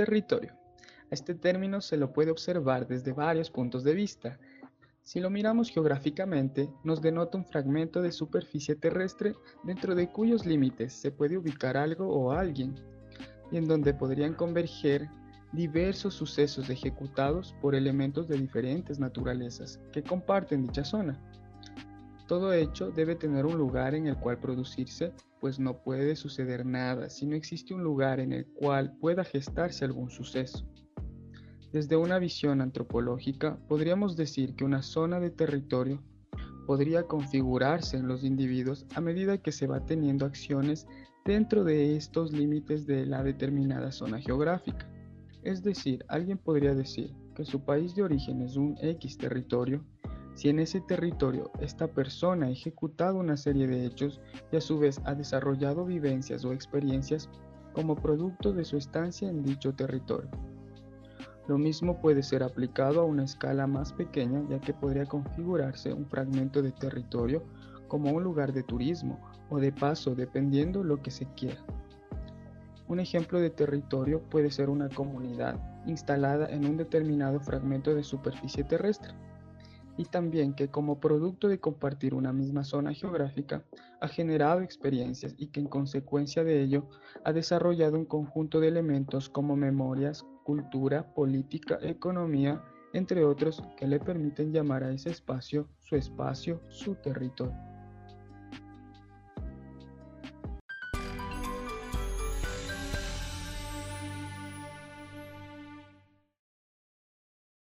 Territorio. A este término se lo puede observar desde varios puntos de vista. Si lo miramos geográficamente, nos denota un fragmento de superficie terrestre dentro de cuyos límites se puede ubicar algo o alguien, y en donde podrían converger diversos sucesos ejecutados por elementos de diferentes naturalezas que comparten dicha zona. Todo hecho debe tener un lugar en el cual producirse, pues no puede suceder nada si no existe un lugar en el cual pueda gestarse algún suceso. Desde una visión antropológica, podríamos decir que una zona de territorio podría configurarse en los individuos a medida que se va teniendo acciones dentro de estos límites de la determinada zona geográfica. Es decir, alguien podría decir que su país de origen es un X territorio si en ese territorio esta persona ha ejecutado una serie de hechos y a su vez ha desarrollado vivencias o experiencias como producto de su estancia en dicho territorio. Lo mismo puede ser aplicado a una escala más pequeña ya que podría configurarse un fragmento de territorio como un lugar de turismo o de paso dependiendo lo que se quiera. Un ejemplo de territorio puede ser una comunidad instalada en un determinado fragmento de superficie terrestre y también que como producto de compartir una misma zona geográfica ha generado experiencias y que en consecuencia de ello ha desarrollado un conjunto de elementos como memorias, cultura, política, economía, entre otros que le permiten llamar a ese espacio su espacio, su territorio.